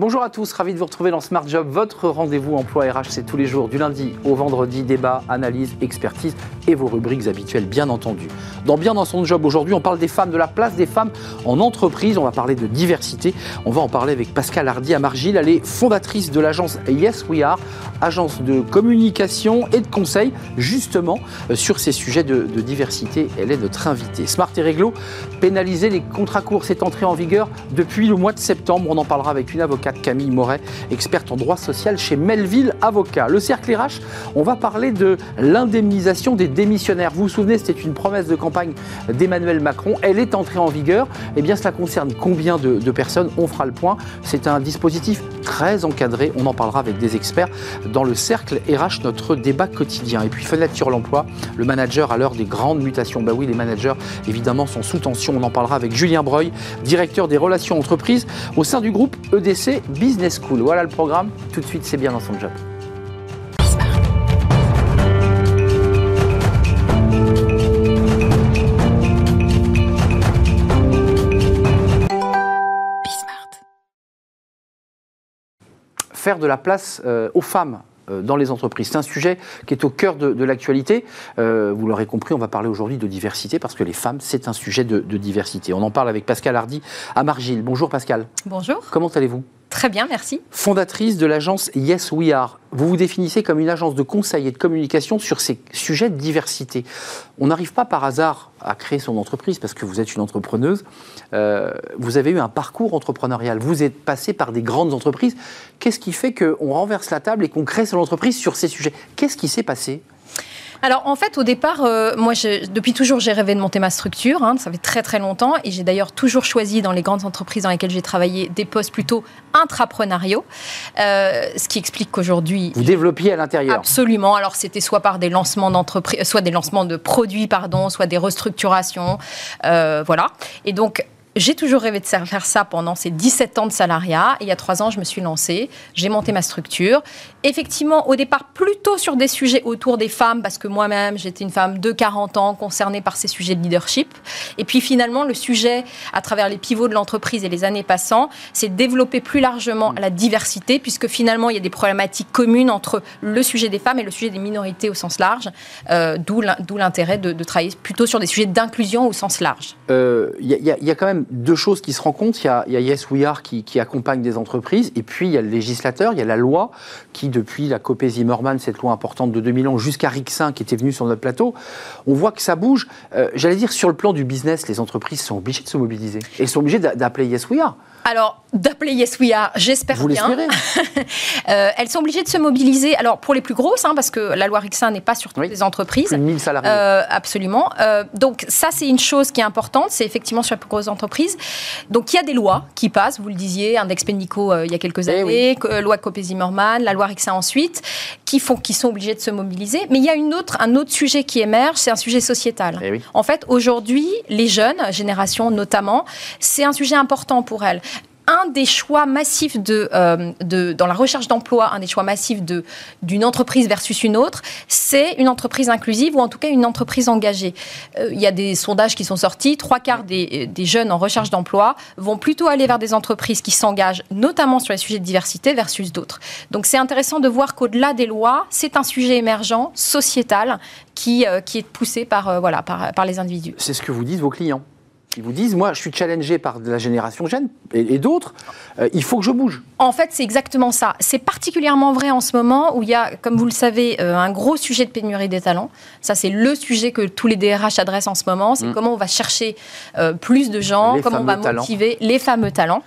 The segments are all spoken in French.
Bonjour à tous, ravi de vous retrouver dans Smart Job. Votre rendez-vous emploi RH, c'est tous les jours, du lundi au vendredi, débat, analyse, expertise et vos rubriques habituelles, bien entendu. Dans Bien dans son job, aujourd'hui, on parle des femmes, de la place des femmes en entreprise. On va parler de diversité. On va en parler avec Pascal Hardy à Margil. Elle est fondatrice de l'agence Yes We Are, agence de communication et de conseil, justement, euh, sur ces sujets de, de diversité. Elle est notre invitée. Smart et Réglo, pénaliser les contrats courts, c'est entré en vigueur depuis le mois de septembre. On en parlera avec une avocate Camille Moret, experte en droit social chez Melville Avocat. Le cercle RH, on va parler de l'indemnisation des démissionnaires. Vous vous souvenez, c'était une promesse de campagne d'Emmanuel Macron. Elle est entrée en vigueur. Eh bien, cela concerne combien de, de personnes? On fera le point. C'est un dispositif très encadré. On en parlera avec des experts dans le cercle RH, notre débat quotidien. Et puis, fenêtre sur l'emploi, le manager à l'heure des grandes mutations. Bah oui, les managers, évidemment, sont sous tension. On en parlera avec Julien Breuil, directeur des relations entreprises au sein du groupe EDC Business School. Voilà le programme. Tout de suite, c'est bien dans son job. Faire de la place euh, aux femmes euh, dans les entreprises. C'est un sujet qui est au cœur de, de l'actualité. Euh, vous l'aurez compris, on va parler aujourd'hui de diversité parce que les femmes, c'est un sujet de, de, diversité. On en parle avec Pascal Hardy à Margil. Bonjour Pascal. Bonjour. Comment allez-vous? Très bien, merci. Fondatrice de l'agence Yes We Are. Vous vous définissez comme une agence de conseil et de communication sur ces sujets de diversité. On n'arrive pas par hasard à créer son entreprise parce que vous êtes une entrepreneuse. Euh, vous avez eu un parcours entrepreneurial. Vous êtes passé par des grandes entreprises. Qu'est-ce qui fait qu'on renverse la table et qu'on crée son entreprise sur ces sujets? Qu'est-ce qui s'est passé? Alors en fait, au départ, euh, moi, je, depuis toujours, j'ai rêvé de monter ma structure. Hein, ça fait très très longtemps, et j'ai d'ailleurs toujours choisi dans les grandes entreprises dans lesquelles j'ai travaillé des postes plutôt intrapreneuriaux, euh, ce qui explique qu'aujourd'hui vous développiez à l'intérieur. Absolument. Alors c'était soit par des lancements d'entreprises, soit des lancements de produits, pardon, soit des restructurations, euh, voilà. Et donc j'ai toujours rêvé de faire ça pendant ces 17 ans de salariat. Et il y a trois ans, je me suis lancée. J'ai monté ma structure. Effectivement, au départ, plutôt sur des sujets autour des femmes, parce que moi-même, j'étais une femme de 40 ans concernée par ces sujets de leadership. Et puis finalement, le sujet, à travers les pivots de l'entreprise et les années passant, c'est de développer plus largement la diversité, puisque finalement, il y a des problématiques communes entre le sujet des femmes et le sujet des minorités au sens large. Euh, D'où l'intérêt de, travailler plutôt sur des sujets d'inclusion au sens large. Il euh, y, y, a quand même deux choses qui se rencontrent. Il y a, il y a Yes We Are qui, qui, accompagne des entreprises, et puis il y a le législateur, il y a la loi qui, depuis la Copé Zimmermann, cette loi importante de 2000 ans, jusqu'à Rixin qui était venu sur notre plateau, on voit que ça bouge. Euh, J'allais dire, sur le plan du business, les entreprises sont obligées de se mobiliser. Et sont obligées d'appeler Yes We Are. Alors, d'appeler Yes We Are, j'espère bien. euh, elles sont obligées de se mobiliser. Alors, pour les plus grosses, hein, parce que la loi Rixin n'est pas sur toutes oui, les entreprises. Plus de 1000 salariés. Euh, absolument. Euh, donc, ça, c'est une chose qui est importante. C'est effectivement sur les plus grosses entreprises. Donc, il y a des lois qui passent. Vous le disiez, Index Pénico euh, il y a quelques années, eh oui. loi Copé-Zimmermann, la loi Rixin ensuite, qui font, qui sont obligées de se mobiliser. Mais il y a une autre, un autre sujet qui émerge, c'est un sujet sociétal. Eh oui. En fait, aujourd'hui, les jeunes, générations notamment, c'est un sujet important pour elles un des choix massifs euh, de dans la recherche d'emploi, un des choix massifs d'une entreprise versus une autre, c'est une entreprise inclusive ou en tout cas une entreprise engagée. Euh, il y a des sondages qui sont sortis, trois quarts des, des jeunes en recherche d'emploi vont plutôt aller vers des entreprises qui s'engagent, notamment sur les sujets de diversité versus d'autres. Donc c'est intéressant de voir qu'au-delà des lois, c'est un sujet émergent, sociétal, qui, euh, qui est poussé par, voilà, par, par les individus. C'est ce que vous disent vos clients qui vous disent, moi, je suis challengé par la génération jeune et, et d'autres, euh, il faut que je bouge. En fait, c'est exactement ça. C'est particulièrement vrai en ce moment où il y a, comme vous le savez, euh, un gros sujet de pénurie des talents. Ça, c'est le sujet que tous les DRH adressent en ce moment. C'est mmh. comment on va chercher euh, plus de gens, les comment on va talents. motiver les fameux talents.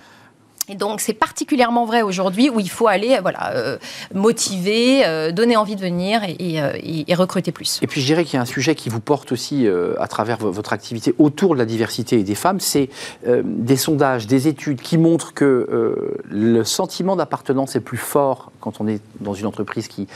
Et donc, c'est particulièrement vrai aujourd'hui où il faut aller voilà, euh, motiver, euh, donner envie de venir et, et, et, recruter plus. Et puis, je dirais qu'il y a un sujet qui vous porte aussi euh, à travers votre activité autour de la diversité et des femmes, c'est euh, des sondages, des études qui montrent que euh, le sentiment d'appartenance est plus fort quand on est dans une entreprise qui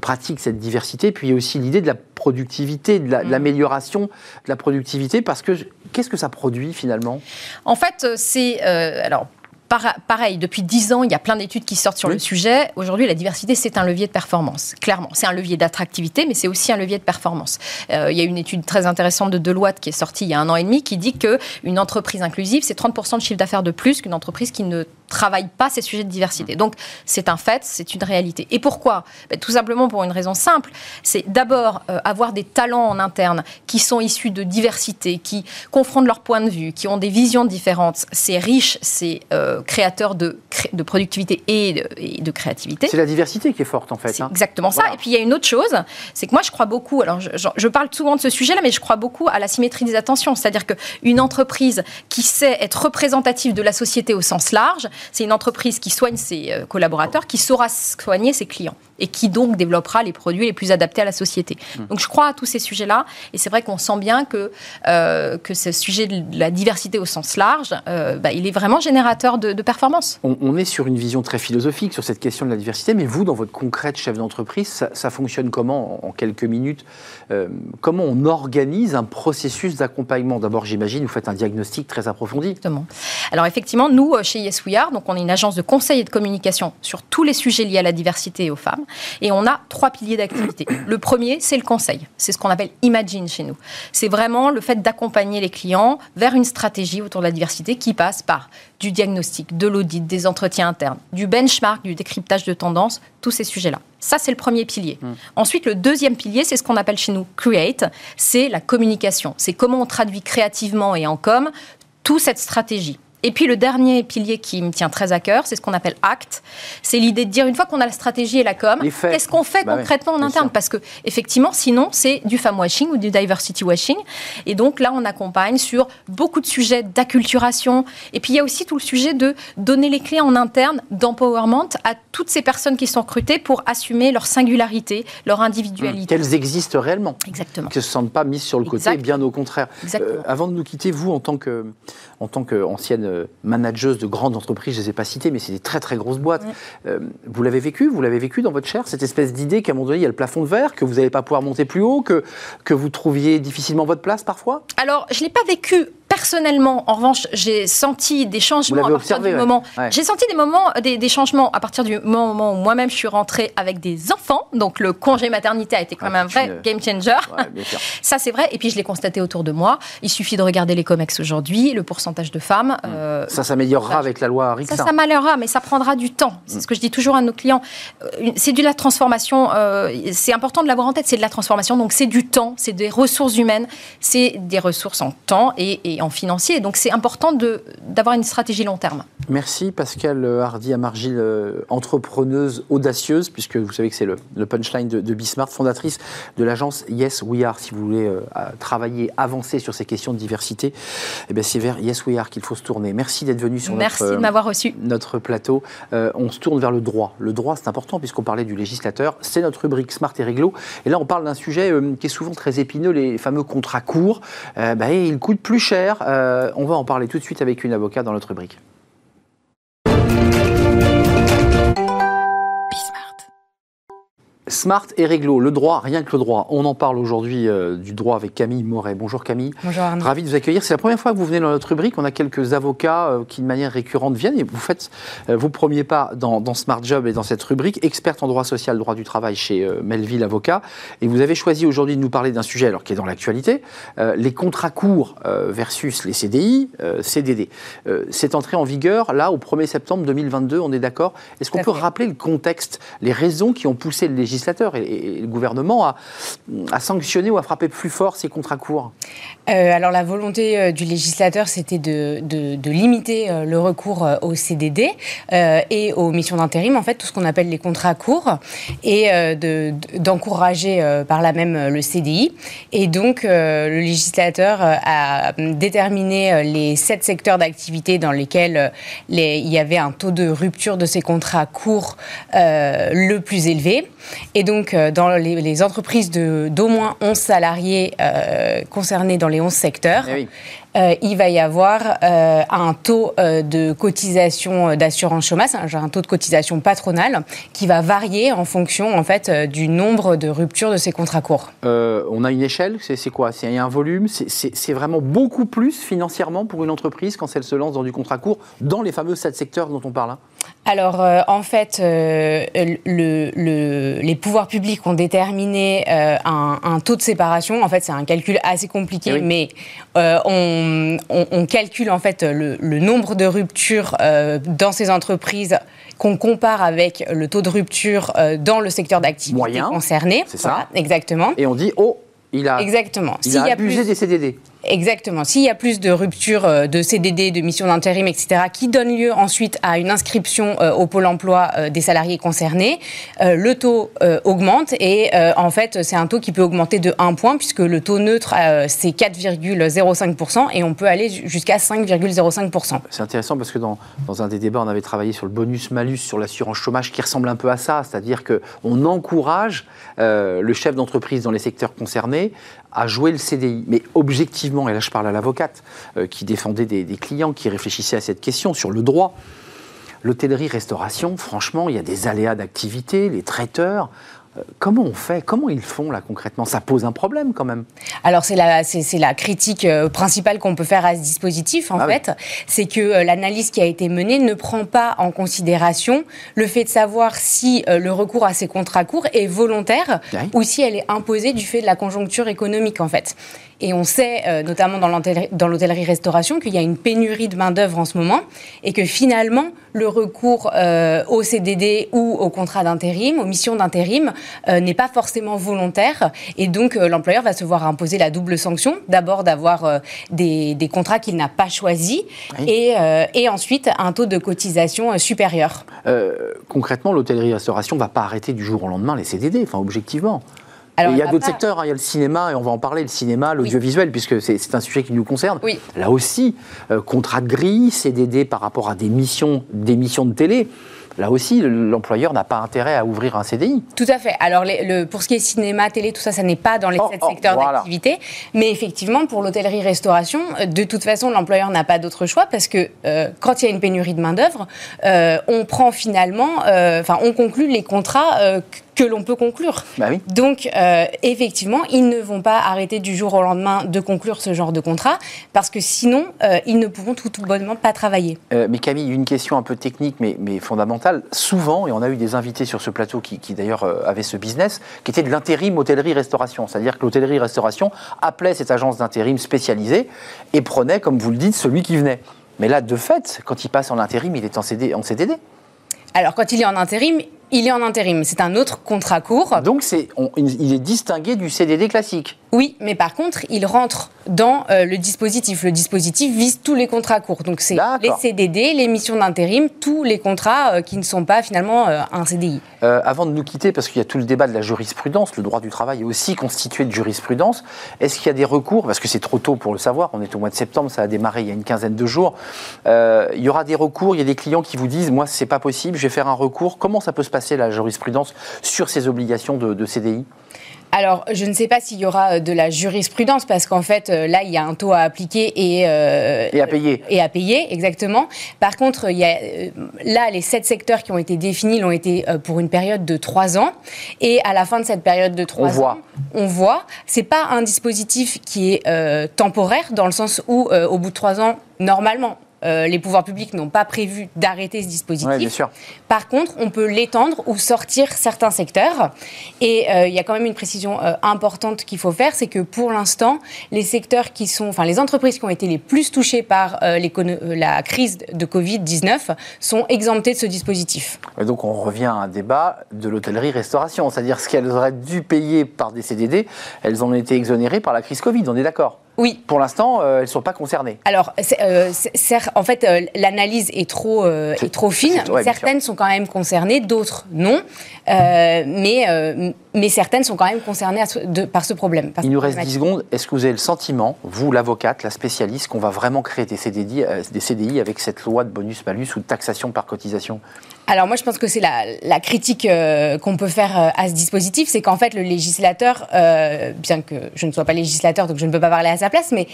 pratique cette diversité. Puis, il y a aussi l'idée de la productivité, de l'amélioration la, mmh. de la productivité, parce que qu'est-ce que ça produit finalement? En fait, c'est... alors, pareil, depuis 10 ans, il y a plein d'études qui sortent sur le sujet. Aujourd'hui, la diversité, c'est un levier de performance, clairement. C'est un levier d'attractivité, mais c'est aussi un levier de performance. Euh, il y a une étude très intéressante de Deloitte qui est sortie il y a un an et demi qui dit qu'une entreprise inclusive, c'est 30% de chiffre d'affaires de plus qu'une entreprise qui ne travaille pas ces sujets de diversité. Donc, c'est un fait, c'est une réalité. Et pourquoi? Ben, Tout simplement pour une raison simple. C'est d'abord euh, avoir des talents en interne qui sont issus de diversité, qui confrontent leurs points de vue, qui ont des visions différentes. C'est riche, c'est euh, créateur de, de productivité et de, créativité. C'est la diversité qui est forte, en fait. C'est hein. exactement ça. Et puis, il y a une autre chose, c'est que moi, je crois beaucoup, alors je, je parle souvent de ce sujet-là, mais je crois beaucoup à la symétrie des attentions. C'est-à-dire qu'une entreprise qui sait être représentative de la société au sens large, c'est une entreprise qui soigne ses euh, collaborateurs, qui saura soigner ses clients et qui donc développera les produits les plus adaptés à la société. Mmh. Donc je crois à tous ces sujets-là et c'est vrai qu'on sent bien que, euh, que ce sujet de la diversité au sens large, euh, bah, il est vraiment générateur de, performance. On, est sur une vision très philosophique sur cette question de la diversité, mais vous, dans votre concret de chef d'entreprise, ça, fonctionne comment en, quelques minutes Comment on organise un processus d'accompagnement? D'abord, j'imagine, vous faites un diagnostic très approfondi. Exactement. Alors effectivement, nous, chez Yes We Are, donc on est une agence de conseil et de communication sur tous les sujets liés à la diversité et aux femmes. Et on a trois piliers d'activité. Le premier, c'est le conseil. C'est ce qu'on appelle Imagine chez nous. C'est vraiment le fait d'accompagner les clients vers une stratégie autour de la diversité qui passe par du diagnostic, de l'audit, des entretiens internes, du benchmark, du décryptage de tendances, tous ces sujets-là. Ça, c'est le premier pilier. Mmh. Ensuite, le deuxième pilier, c'est ce qu'on appelle chez nous Create, c'est la communication. C'est comment on traduit créativement et en com toute cette stratégie. Et puis le dernier pilier qui me tient très à cœur, c'est ce qu'on appelle ACT. C'est l'idée de dire une fois qu'on a la stratégie et la com, qu'est-ce qu'on fait bah concrètement en interne Parce que effectivement, sinon, c'est du femme washing ou du diversity washing. Et donc là, on accompagne sur beaucoup de sujets d'acculturation. Et puis il y a aussi tout le sujet de donner les clés en interne d'empowerment à toutes ces personnes qui sont recrutées pour assumer leur singularité, leur individualité. Qu'elles existent réellement. Exactement. Qu'elles ne se sentent pas mises sur le côté, bien au contraire. Euh, avant de nous quitter, vous, en tant que en tant qu'ancienne euh, manageuse de grandes entreprises, je ne les ai pas citées, mais c'est des très très grosses boîtes. Euh, vous l'avez vécu, vous l'avez vécu dans votre chair, cette espèce d'idée qu'à un moment donné, il y a le plafond de verre, que vous n'allez pas pouvoir monter plus haut, que, que vous trouviez difficilement votre place parfois? Alors, je ne l'ai pas vécu personnellement, en revanche, j'ai senti des changements à partir du moment. J'ai senti des moments, des, changements à partir du moment où moi-même je suis rentrée avec des enfants. Donc le congé maternité a été quand ah, même un vrai game changer. ça c'est vrai. Et puis je l'ai constaté autour de moi. Il suffit de regarder les comex aujourd'hui, le pourcentage de femmes. Hum. Euh, ça s'améliorera avec la loi Rixin. Ça s'améliorera, mais ça prendra du temps. C'est hum. ce que je dis toujours à nos clients. Euh, c'est de la transformation. Euh, c'est important de l'avoir en tête. C'est de la transformation. Donc c'est du temps, c'est des ressources humaines, c'est des ressources en temps et, et en financier. Donc c'est important d'avoir une stratégie long terme. Merci Pascal Hardy Amargil, euh, entrepreneuse audacieuse, puisque vous savez que c'est le, punchline de, de Bismarck, fondatrice de l'agence Yes We Are. Si vous voulez euh, travailler, avancer sur ces questions de diversité, eh c'est vers Yes We Are qu'il faut se tourner. Merci d'être venu sur Merci notre, de m'avoir reçu. notre plateau. Euh, on se tourne vers le droit. Le droit, c'est important puisqu'on parlait du législateur. C'est notre rubrique Smart et Réglo. Et là, on parle d'un sujet qui est souvent très épineux, les fameux contrats courts. Ben, ils coûtent plus cher euh, on va en parler tout de suite avec une avocate dans notre rubrique. Smart et réglo, le droit, rien que le droit. On en parle aujourd'hui euh, du droit avec Camille Moret. Bonjour Camille. Bonjour Arnaud. Ravi de vous accueillir. C'est la première fois que vous venez dans notre rubrique. On a quelques avocats euh, qui, de manière récurrente, viennent et vous faites euh, vos premiers pas dans, Smart Job et dans cette rubrique, experte en droit social, droit du travail chez Melville Avocat. Et vous avez choisi aujourd'hui de nous parler d'un sujet alors qui est dans l'actualité, les contrats courts versus les CDI, CDD. c'est entré en vigueur là au 1er septembre 2022. On est d'accord Est-ce qu'on peut rappeler le contexte, les raisons qui ont poussé le législateur et, le gouvernement à, sanctionner ou à frapper plus fort ces contrats courts euh, Alors la volonté euh, du législateur, c'était de, limiter euh, le recours au CDD et aux missions d'intérim, en fait, tout ce qu'on appelle les contrats courts, et d'encourager par là même le CDI. Et donc le législateur a déterminé les sept secteurs d'activité dans lesquels il y avait un taux de rupture de ces contrats courts le plus élevé. Et donc, euh, dans les, entreprises d'au moins 11 salariés euh, concernés dans les 11 secteurs, eh il va y avoir un taux de cotisation d'assurance chômage, un taux de cotisation patronale qui va varier en fonction en fait du nombre de ruptures de ces contrats courts. on a une échelle, c'est quoi? Il y a un volume, c'est vraiment beaucoup plus financièrement pour une entreprise quand elle se lance dans du contrat court dans les fameux sept secteurs dont on parle hein? Alors, euh, en fait, euh, les pouvoirs publics ont déterminé euh, un, taux de séparation. En fait, c'est un calcul assez compliqué, eh mais on, calcule en fait le, nombre de ruptures dans ces entreprises qu'on compare avec le taux de rupture dans le secteur d'activité concerné. C'est ça. Exactement. Et on dit, oh, il a, Exactement. Il a abusé des CDD. Exactement. S'il y a plus de ruptures euh, de CDD, de missions d'intérim, etc., qui donnent lieu ensuite à une inscription euh, au pôle emploi euh, des salariés concernés, le taux augmente et en fait c'est un taux qui peut augmenter de 1 point puisque le taux neutre c'est 4,05% et on peut aller jusqu'à 5,05%. C'est intéressant parce que dans, dans, un des débats on avait travaillé sur le bonus-malus sur l'assurance chômage qui ressemble un peu à ça, c'est-à-dire qu'on encourage le chef d'entreprise dans les secteurs concernés à jouer le CDI. Mais objectivement, et là je parle à l'avocate euh, qui défendait des, des, clients qui réfléchissaient à cette question sur le droit, l'hôtellerie-restauration, franchement, il y a des aléas d'activité, les traiteurs, Comment on fait? Comment ils font là concrètement? Ça pose un problème quand même. Alors c'est la, c'est, la critique euh, principale qu'on peut faire à ce dispositif en ah fait. C'est que euh, l'analyse qui a été menée ne prend pas en considération le fait de savoir si euh, le recours à ces contrats courts est volontaire ou si elle est imposée du fait de la conjoncture économique en fait. Et on sait, notamment dans l'hôtellerie-restauration, qu'il y a une pénurie de main-d'œuvre en ce moment et que finalement, le recours au CDD ou au contrat d'intérim, aux missions d'intérim, euh, n'est pas forcément volontaire. Et donc, euh, l'employeur va se voir imposer la double sanction. D'abord, d'avoir euh, des, contrats qu'il n'a pas choisis et, et, ensuite un taux de cotisation supérieur. concrètement, l'hôtellerie-restauration ne va pas arrêter du jour au lendemain les CDD, enfin, objectivement. Alors, il y a d'autres secteurs, hein. il y a le cinéma, et on va en parler, le cinéma, l'audiovisuel, puisque c'est un sujet qui nous concerne. Oui. Là aussi, contrat de grille, CDD par rapport à des missions, des missions de télé là aussi, l'employeur n'a pas intérêt à ouvrir un CDI. Tout à fait. Alors, le, pour ce qui est cinéma, télé, tout ça, ça n'est pas dans les oh, sept oh, secteurs d'activité. Mais effectivement, pour l'hôtellerie-restauration, euh, de toute façon, l'employeur n'a pas d'autre choix parce que euh, quand il y a une pénurie de main-d'œuvre, euh, on prend finalement, enfin, on conclut les contrats que l'on peut conclure. Bah oui. Donc, effectivement, ils ne vont pas arrêter du jour au lendemain de conclure ce genre de contrat parce que sinon, ils ne pourront tout, tout bonnement pas travailler. mais Camille, une question un peu technique mais, mais fondamentale souvent, et on a eu des invités sur ce plateau qui, d'ailleurs euh, avaient ce business, qui était de l'intérim hôtellerie-restauration. C'est-à-dire que l'hôtellerie-restauration appelait cette agence d'intérim spécialisée et prenait, comme vous le dites, celui qui venait. Mais là, de fait, quand il passe en intérim, il est en, CD, en CDD. Alors, quand il est en intérim, il est en intérim. C'est un autre contrat court. Donc, il est distingué du CDD classique. Oui, mais par contre, il rentre dans euh, le dispositif. Le dispositif vise tous les contrats courts. Donc, c'est les CDD, les missions d'intérim, tous les contrats euh, qui ne sont pas finalement euh, un CDI. avant de nous quitter, parce qu'il y a tout le débat de la jurisprudence, le droit du travail est aussi constitué de jurisprudence. Est-ce qu'il y a des recours Parce que c'est trop tôt pour le savoir. On est au mois de septembre, ça a démarré il y a une quinzaine de jours. il y aura des recours. Il y a des clients qui vous disent Moi, c'est pas possible, je vais faire un recours. Comment ça peut se passer, la jurisprudence, sur ces obligations de, de CDI alors, je ne sais pas s'il y aura euh, de la jurisprudence, parce qu'en fait, euh, là, il y a un taux à appliquer et, euh, et à payer. Et à payer, exactement. Par contre, il y a, là, les sept secteurs qui ont été définis l'ont été pour une période de trois ans. Et à la fin de cette période de trois on ans, on voit, c'est pas un dispositif qui est temporaire, dans le sens où, au bout de trois ans, normalement, euh, les pouvoirs publics n'ont pas prévu d'arrêter ce dispositif. Par contre, on peut l'étendre ou sortir certains secteurs. Et euh, il y a quand même une précision euh, importante qu'il faut faire, c'est que pour l'instant, les secteurs qui sont, enfin les entreprises qui ont été les plus touchées par la crise de Covid-19 sont exemptées de ce dispositif. Et donc on revient à un débat de l'hôtellerie-restauration, c'est-à-dire ce qu'elles auraient dû payer par des CDD, elles ont été exonérées par la crise Covid, on est d'accord oui. Pour l'instant, elles ne sont pas concernées. Alors, en fait, euh, l'analyse est trop, euh, trop fine. certaines sont quand même concernées, d'autres non. Euh, mais, mais certaines sont quand même concernées par ce problème. Il nous reste 10 secondes. Est-ce que vous avez le sentiment, vous, l'avocate, la spécialiste, qu'on va vraiment créer des CDI, des CDI avec cette loi de bonus-malus ou de taxation par cotisation? Alors moi, je pense que c'est la, critique qu'on peut faire à ce dispositif, c'est qu'en fait, le législateur, bien que je ne sois pas législateur, donc je ne peux pas parler à sa place, mais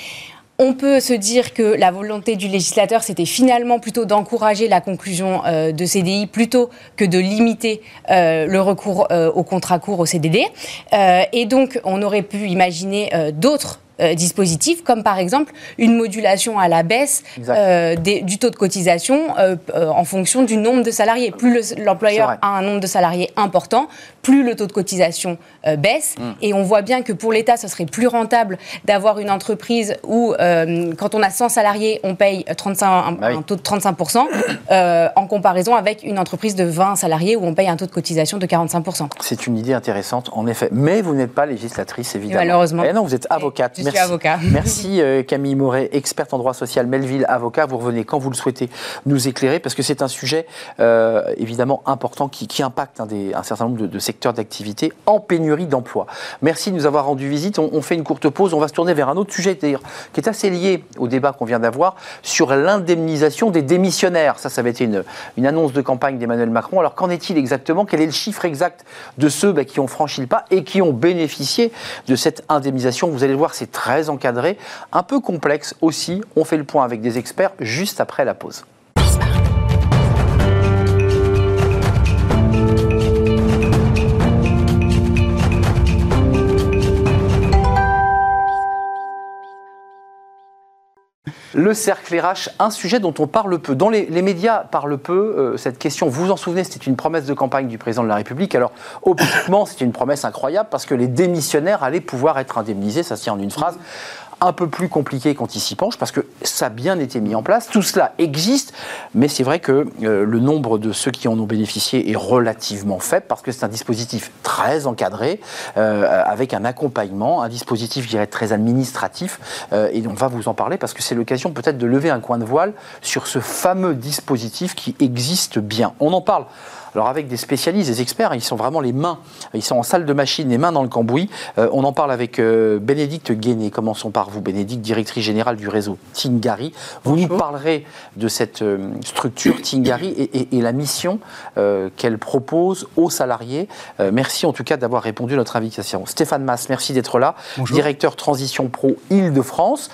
on peut se dire que la volonté du législateur, c'était finalement plutôt d'encourager la conclusion euh, de CDI plutôt que de limiter euh, le recours au contrat court, au CDD. et donc, on aurait pu imaginer d'autres euh, dispositifs, comme par exemple une modulation à la baisse euh, du taux de cotisation euh, en fonction du nombre de salariés. Plus l'employeur a un nombre de salariés important, plus le taux de cotisation baisse. Mm. Et on voit bien que pour l'État, ce serait plus rentable d'avoir une entreprise où, quand on a 100 salariés, on paye 35, bah un, taux de 35%, en comparaison avec une entreprise de 20 salariés où on paye un taux de cotisation de 45%. C'est une idée intéressante, en effet. Mais vous n'êtes pas législatrice, évidemment. malheureusement. Eh non, vous êtes avocate. Merci. avocat. Merci euh, Camille Moret, experte en droit social, Melville, avocat. Vous revenez quand vous le souhaitez nous éclairer parce que c'est un sujet euh, évidemment important qui, impacte un, des, un, certain nombre de, secteurs d'activité en pénurie d'emploi. Merci de nous avoir rendu visite. On, fait une courte pause. On va se tourner vers un autre sujet d'ailleurs qui est assez lié au débat qu'on vient d'avoir sur l'indemnisation des démissionnaires. Ça, ça avait été une, une annonce de campagne d'Emmanuel Macron. Alors qu'en est-il exactement? Quel est le chiffre exact de ceux bah, qui ont franchi le pas et qui ont bénéficié de cette indemnisation? Vous allez le voir, c'est très encadré, un peu complexe aussi. On fait le point avec des experts juste après la pause. Le cercle RH, un sujet dont on parle peu. Dans les, médias parlent peu, euh, cette question, vous vous en souvenez, c'était une promesse de campagne du président de la République. Alors, objectivement, c'était une promesse incroyable parce que les démissionnaires allaient pouvoir être indemnisés, ça se tient en une phrase un peu plus compliqué quand il s'y penche, parce que ça a bien été mis en place. Tout cela existe, mais c'est vrai que euh, le nombre de ceux qui en ont bénéficié est relativement faible, parce que c'est un dispositif très encadré, euh, avec un accompagnement, un dispositif, je dirais, très administratif. Euh, et on va vous en parler, parce que c'est l'occasion peut-être de lever un coin de voile sur ce fameux dispositif qui existe bien. On en parle alors avec des spécialistes, des experts, ils sont vraiment les mains, ils sont en salle de machine, les mains dans le cambouis. Euh, on en parle avec euh, Bénédicte Guéné. Commençons par vous, Bénédicte, directrice générale du réseau Tingari. Vous nous parlerez de cette euh, structure Tingari et, la mission qu'elle propose aux salariés. merci en tout cas d'avoir répondu à notre invitation. Stéphane Mass, merci d'être là, directeur Transition Pro Île-de-France.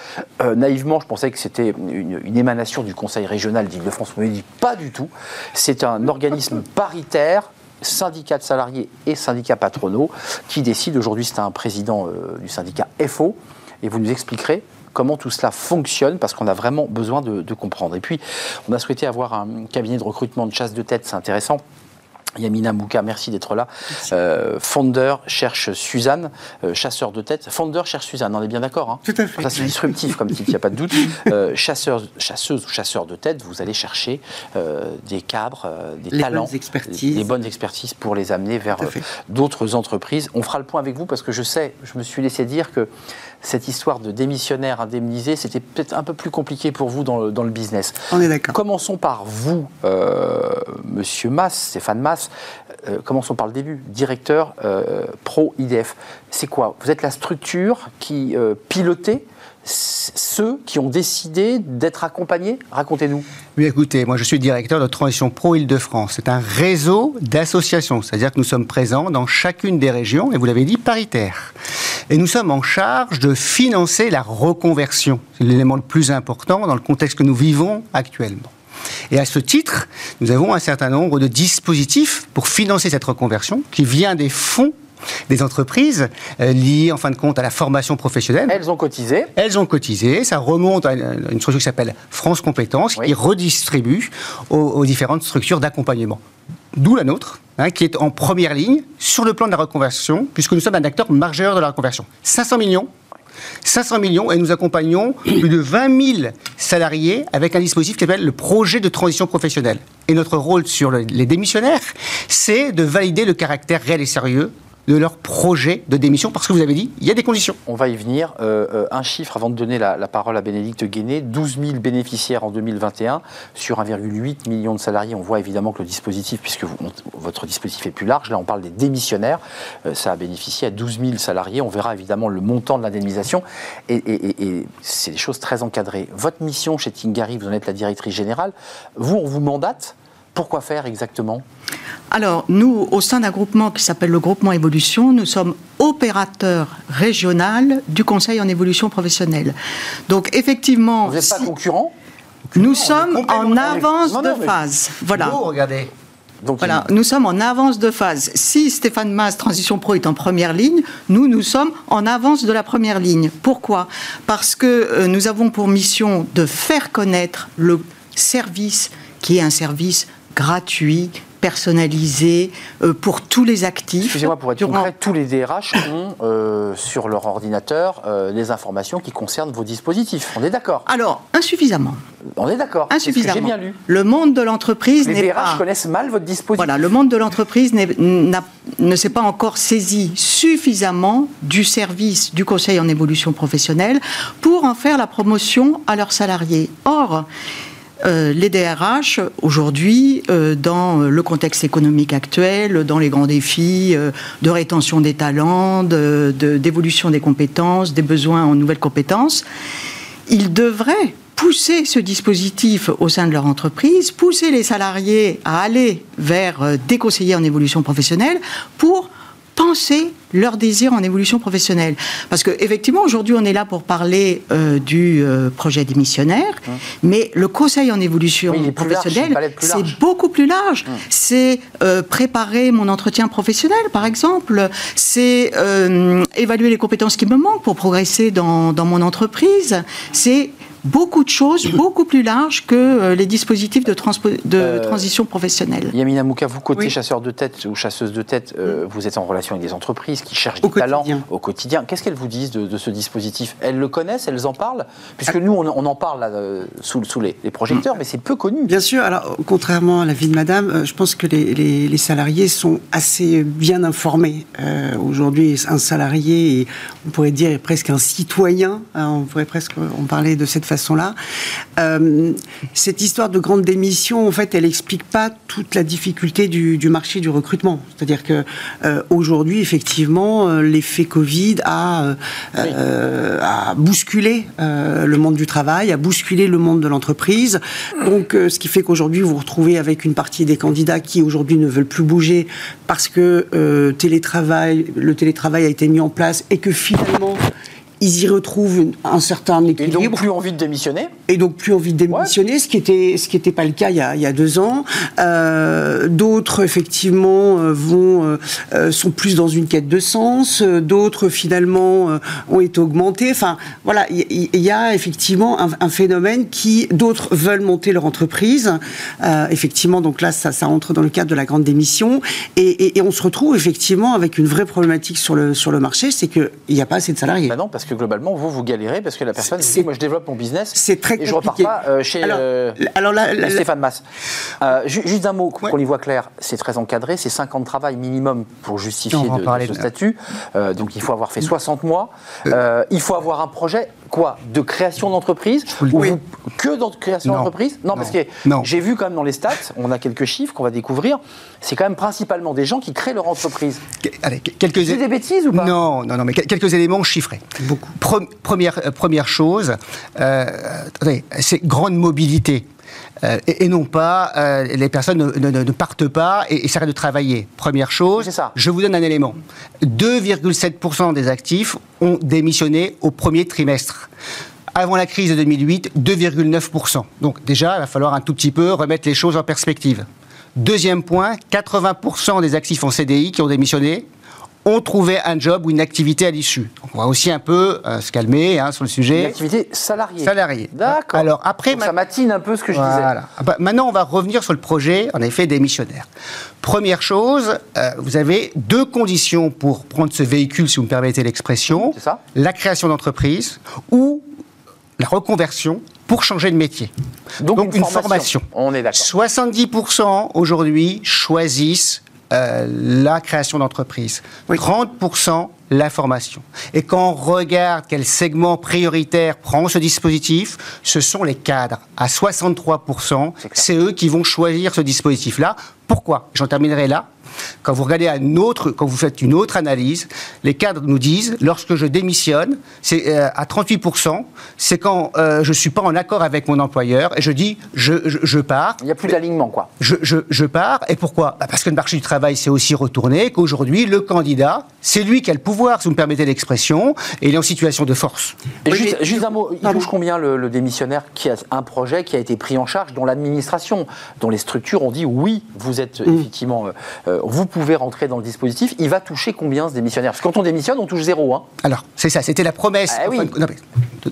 naïvement, je pensais que c'était une, émanation du Conseil régional d'Île-de-France. Dit pas du tout. C'est un organisme par paritaire syndicats de salariés et syndicats patronaux qui décide. Aujourd'hui, c'est un président euh, du syndicat FO. Et vous nous expliquerez comment tout cela fonctionne, parce qu'on a vraiment besoin de, comprendre. Et puis, on a souhaité avoir un cabinet de recrutement de chasse de tête, c'est intéressant. Yamina Mouka, merci d'être là. Euh, Founder cherche Suzanne, euh, chasseur de tête. Founder cherche Suzanne, on est bien d'accord hein Tout à fait. Ça, c'est disruptif comme titre, il n'y a pas de doute. Euh, chasseur, chasseuse ou chasseur de tête, vous allez chercher des cadres, des les talents, bonnes des bonnes expertises pour les amener vers d'autres entreprises. On fera le point avec vous parce que je sais, je me suis laissé dire que cette histoire de démissionnaire indemnisé, c'était peut-être un peu plus compliqué pour vous dans le, dans le business. On est d'accord. Commençons par vous, Monsieur Mass, Stéphane Mass. Euh, commençons par le début. Directeur euh, pro IDF. C'est quoi? Vous êtes la structure qui pilotait ceux qui ont décidé d'être accompagnés? Racontez-nous. Oui, écoutez, moi je suis directeur de Transition Pro Île-de-France. C'est un réseau d'associations, c'est-à-dire que nous sommes présents dans chacune des régions, et vous l'avez dit, paritaire. Et nous sommes en charge de financer la reconversion. C'est l'élément le plus important dans le contexte que nous vivons actuellement. Et à ce titre, nous avons un certain nombre de dispositifs pour financer cette reconversion qui vient des fonds des entreprises euh, liées en fin de compte à la formation professionnelle. Elles ont cotisé. Elles ont cotisé. Ça remonte à une, structure qui s'appelle France Compétences, qui redistribue aux, différentes structures d'accompagnement. D'où la nôtre, hein, qui est en première ligne sur le plan de la reconversion, puisque nous sommes un acteur majeur de la reconversion. 500 millions 500 millions et nous accompagnons plus de 20 000 salariés avec un dispositif qui s'appelle le projet de transition professionnelle. Et notre rôle sur les démissionnaires, c'est de valider le caractère réel et sérieux de leur projet de démission Parce que vous avez dit, il y a des conditions. On va y venir. Euh, euh, un chiffre avant de donner la, parole à Bénédicte Guéné 12 000 bénéficiaires en 2021 sur 1,8 million de salariés. On voit évidemment que le dispositif, puisque votre dispositif est plus large, là on parle des démissionnaires, euh, ça a bénéficié à 12 000 salariés. On verra évidemment le montant de l'indemnisation et, et c'est des choses très encadrées. Votre mission chez Tingari, vous en êtes la directrice générale. Vous, on vous mandate Pourquoi faire exactement? Alors, nous, au sein d'un groupement qui s'appelle le groupement Évolution, nous sommes opérateur régional du Conseil en évolution professionnelle. Donc, effectivement... Vous n'êtes pas concurrent? Nous sommes en avance de phase. Voilà. Regardez. Donc, voilà, nous sommes en avance de phase. Si Stéphane Maas, Transition Pro, est en première ligne, nous, nous sommes en avance de la première ligne. Pourquoi? Parce que euh, nous avons pour mission de faire connaître le service qui est un service gratuit, personnalisé euh, pour tous les actifs. Excusez-moi, pour être concret, tous les DRH ont euh, sur leur ordinateur euh, les informations qui concernent vos dispositifs. On est d'accord Alors, insuffisamment. On est d'accord. Insuffisamment. J'ai bien lu. Le monde de l'entreprise n'est pas... Les DRH connaissent mal votre dispositif. Voilà, le monde de l'entreprise ne s'est pas encore saisi suffisamment du service du conseil en évolution professionnelle pour en faire la promotion à leurs salariés. Or, euh, les DRH, aujourd'hui, euh, dans le contexte économique actuel, dans les grands défis euh, de rétention des talents, d'évolution des compétences, des besoins en nouvelles compétences, ils devraient pousser ce dispositif au sein de leur entreprise, pousser les salariés à aller vers des conseillers en évolution professionnelle pour penser leur désir en évolution professionnelle. Parce qu'effectivement, aujourd'hui, on est là pour parler euh, du euh, projet démissionnaire, mmh. mais le conseil en évolution professionnelle, c'est beaucoup plus large. Mmh. C'est euh, préparer mon entretien professionnel, par exemple. C'est évaluer les compétences qui me manquent pour progresser dans, dans mon entreprise. C'est beaucoup de choses, beaucoup plus larges que euh, les dispositifs de, de euh, transition professionnelle. Yamina Mouka, vous, côté chasseur de tête ou chasseuse de tête, euh, vous êtes en relation avec des entreprises qui cherchent des talents au quotidien. Qu'est-ce qu'elles vous disent de, ce dispositif? Elles le connaissent, elles en parlent? Puisque nous, on, en parle sous, sous les, projecteurs, mais c'est peu connu. Bien sûr, alors contrairement à la vie de madame, je pense que les, salariés sont assez bien informés. Aujourd'hui, un salarié, on pourrait dire, est presque un citoyen. Hein, on pourrait presque en parler de cette façon-là. Euh, cette histoire de grande démission, en fait, elle explique pas toute la difficulté du, marché du recrutement. C'est-à-dire que euh, aujourd'hui, effectivement, euh, l'effet Covid a, a bousculé le monde du travail, a bousculé le monde de l'entreprise. Donc, ce qui fait qu'aujourd'hui, vous vous retrouvez avec une partie des candidats qui aujourd'hui ne veulent plus bouger parce que télétravail, le télétravail a été mis en place et que finalement ils y retrouvent un certain équilibre. Et donc plus envie de démissionner Et donc plus envie de démissionner, ce qui était ce qui n'était pas le cas il y a, il y a deux ans. Euh, d'autres effectivement euh, vont euh, sont plus dans une quête de sens. D'autres finalement ont été augmentés. Enfin voilà, il y, a effectivement un, phénomène qui d'autres veulent monter leur entreprise. effectivement, donc là ça, ça entre dans le cadre de la grande démission et, et, on se retrouve effectivement avec une vraie problématique sur le sur le marché, c'est qu'il n'y a pas assez de salariés. Bah non, parce que globalement, vous, vous galérez parce que la personne dit Moi, je développe mon business. C'est très et je repars pas euh, chez alors, euh, alors Stéphane Mass. Euh, juste un mot, qu'on y voit clair c'est très encadré. C'est 5 ans de travail minimum pour justifier de, ce statut. donc, il faut avoir fait 60 mois. il faut avoir un projet quoi De création d'entreprise oui. Que de création d'entreprise non, parce que j'ai vu quand même dans les stats, on a quelques chiffres qu'on va découvrir, c'est quand même principalement des gens qui créent leur entreprise. Allez, quelques... C'est des bêtises ou pas Non, non, non, mais quelques éléments chiffrés. Beaucoup. première, euh, première chose, euh, c'est grande mobilité. Euh, et, non pas euh, les personnes ne, partent pas et, et s'arrêtent de travailler. Première chose, ça. je vous donne un élément. 2,7% des actifs ont démissionné au premier trimestre. Avant la crise de 2008, 2,9%. Donc déjà, il va falloir un tout petit peu remettre les choses en perspective. Deuxième point, 80% des actifs en CDI qui ont démissionné ont trouvé un job ou une activité à l'issue. on va aussi un peu euh, se calmer hein, sur le sujet. Une activité salariée. Salariée. D'accord. Alors après, ça matine un peu ce que je disais. Ah bah, maintenant, on va revenir sur le projet, en effet, des missionnaires. Première chose, euh, vous avez deux conditions pour prendre ce véhicule, si vous me permettez l'expression. C'est ça. La création d'entreprise ou la reconversion pour changer de métier. Donc, une, formation. On est d'accord. 70% aujourd'hui choisissent euh, la création d'entreprise. 30% la formation. Et quand on regarde quel segment prioritaire prend ce dispositif, ce sont les cadres. À 63%, c'est eux qui vont choisir ce dispositif-là. Pourquoi? J'en terminerai là. Quand vous regardez un autre, quand vous faites une autre analyse, les cadres nous disent, lorsque je démissionne, c'est euh, à 38%, c'est quand euh, je suis pas en accord avec mon employeur et je dis, je, je, je pars. Il n'y a plus d'alignement, quoi. Je, je, je pars. Et pourquoi? Bah Parce que le marché du travail s'est aussi retourné, qu'aujourd'hui, le candidat, c'est lui qui a le pouvoir, si vous me permettez l'expression, et il est en situation de force. Et juste, juste un mot, il touche combien le, le démissionnaire qui a un projet qui a été pris en charge, dont l'administration, dont les structures ont dit oui, vous êtes Mmh. effectivement, euh, euh, vous pouvez rentrer dans le dispositif. Il va toucher combien ce démissionnaire? Parce que quand on démissionne, on touche zéro. Hein. Alors, c'est ça, c'était la promesse. Ah oui. Enfin, non, mais-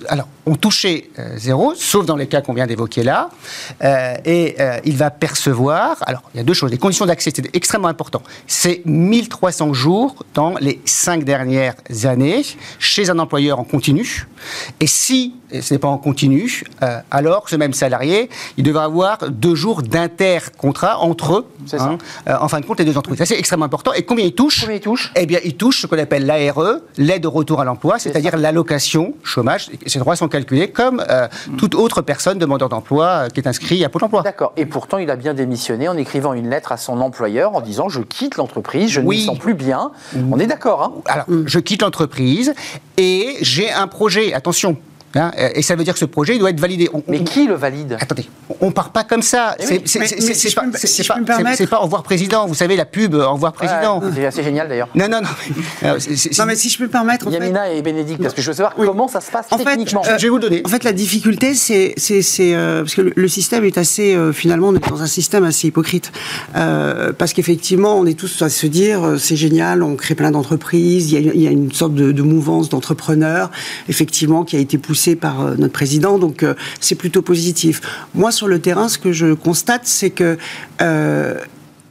alors, on touchait euh, zéro, sauf dans les cas qu'on vient d'évoquer là, euh, et il va percevoir. Alors, il y a deux choses. Les conditions d'accès, c'est extrêmement important. C'est 1300 jours dans les cinq dernières années chez un employeur en continu. Et si et ce n'est pas en continu, euh, alors ce même salarié, il devra avoir deux jours d'intercontrat entre eux, C'est ça. euh, en fin de compte, les deux entreprises. Ça, c'est extrêmement important. Et combien il touche Combien il touche? Eh bien, il touche ce qu'on appelle l'ARE, l'aide au retour à l'emploi, c'est-à-dire l'allocation chômage. Ces droits sont calculés comme euh, toute autre personne demandeur d'emploi euh, qui est inscrit à Pôle emploi. D'accord. Et pourtant, il a bien démissionné en écrivant une lettre à son employeur en disant Je quitte l'entreprise, je ne Oui. m'y sens plus bien. On est d'accord, hein? Alors, je quitte l'entreprise et j'ai un projet, attention. Hein, euh, et ça veut dire que ce projet il doit être validé. On- Mais on- qui le valide? Attendez, on part pas comme ça. C'est pas- peux me- c'est- si pas- permettre- pas au revoir président. Vous savez la pub euh, au revoir président. Ouais, C'est assez génial d'ailleurs. Non, non, non. mais, euh, Non, mais si je peux me permettre, en fait, Yamina et Bénédicte, parce que je veux savoir comment ça se passe En fait, techniquement. je vais vous le donner. En fait, la difficulté, c'est, c'est, c'est, euh, parce que le, système est assez, euh, finalement, on est dans un système assez hypocrite, Euh, parce qu'effectivement, on est tous à se dire, euh, c'est génial, on crée plein d'entreprises, il y a, il y a une sorte de, de mouvance d'entrepreneurs, effectivement, qui a été poussée par euh, notre président, donc euh, c'est plutôt positif. Moi, sur le terrain, ce que je constate, c'est que euh,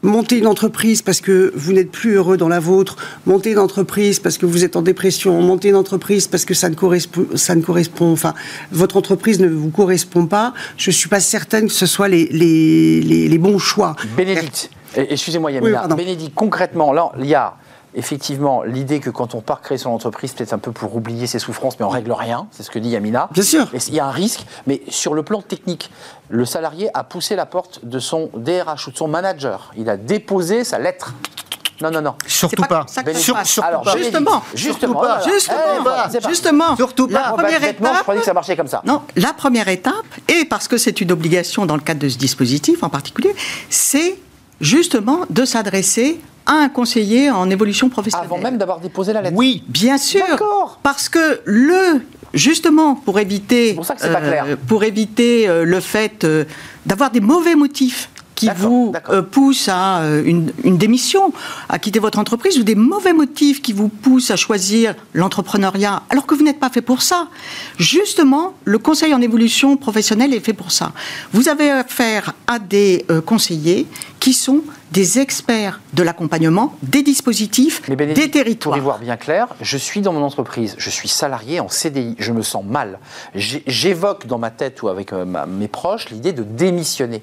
monter une entreprise parce que vous n'êtes plus heureux dans la vôtre, monter une entreprise parce que vous êtes en dépression, monter une entreprise parce que ça ne correspond, ça ne correspond, enfin, votre entreprise ne vous correspond pas, je suis pas certaine que ce soit les, les, les, les bons choix. Bénédicte, excusez-moi Yamina. Bénédicte, concrètement, là, il y a effectivement l'idée que quand on part créer son entreprise, peut-être un peu pour oublier ses souffrances, mais on règle rien, c'est ce que dit Yamina. Bien sûr. Et il y a un risque, mais sur le plan technique, le salarié a poussé la porte de son DRH ou de son manager. Il a déposé sa lettre. Non, non, non. Surtout pas pas. ça que Sur- surtout Alors, pas. Justement, justement, surtout pas. voilà. Justement, Eh, voilà, justement, Surtout la pas. Moi, première bêtement, je étape, croyais que ça marchait comme ça. Non, la première étape, et parce que c'est une obligation dans le cadre de ce dispositif en particulier, c'est justement de s'adresser à un conseiller en évolution professionnelle. Avant même d'avoir déposé la lettre. Oui, Bien sûr, D'accord. parce que le justement pour éviter pour ça que c'est pas clair. pour éviter euh, le fait euh, d'avoir des mauvais motifs qui vous euh, poussent à euh, une, une démission, à quitter votre entreprise, ou des mauvais motifs qui vous poussent à choisir l'entrepreneuriat, alors que vous n'êtes pas fait pour ça. Justement, le conseil en évolution professionnelle est fait pour ça. Vous avez affaire à des euh, conseillers qui sont des experts de l'accompagnement, des dispositifs, des Bénédicte, pour territoires. y voir bien clair, je suis dans mon entreprise, je suis salarié en CDI, je me sens mal. J'évoque dans ma tête ou avec euh, mes proches l'idée de démissionner.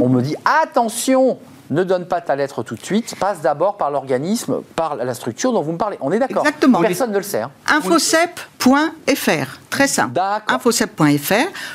On me dit attention, ne donne pas ta lettre tout de suite, passe d'abord par l'organisme, par la structure dont vous me parlez. On est d'accord Exactement. Personne ne le sait. hein. infocep.fr, très simple. D'accord. Infocep.fr.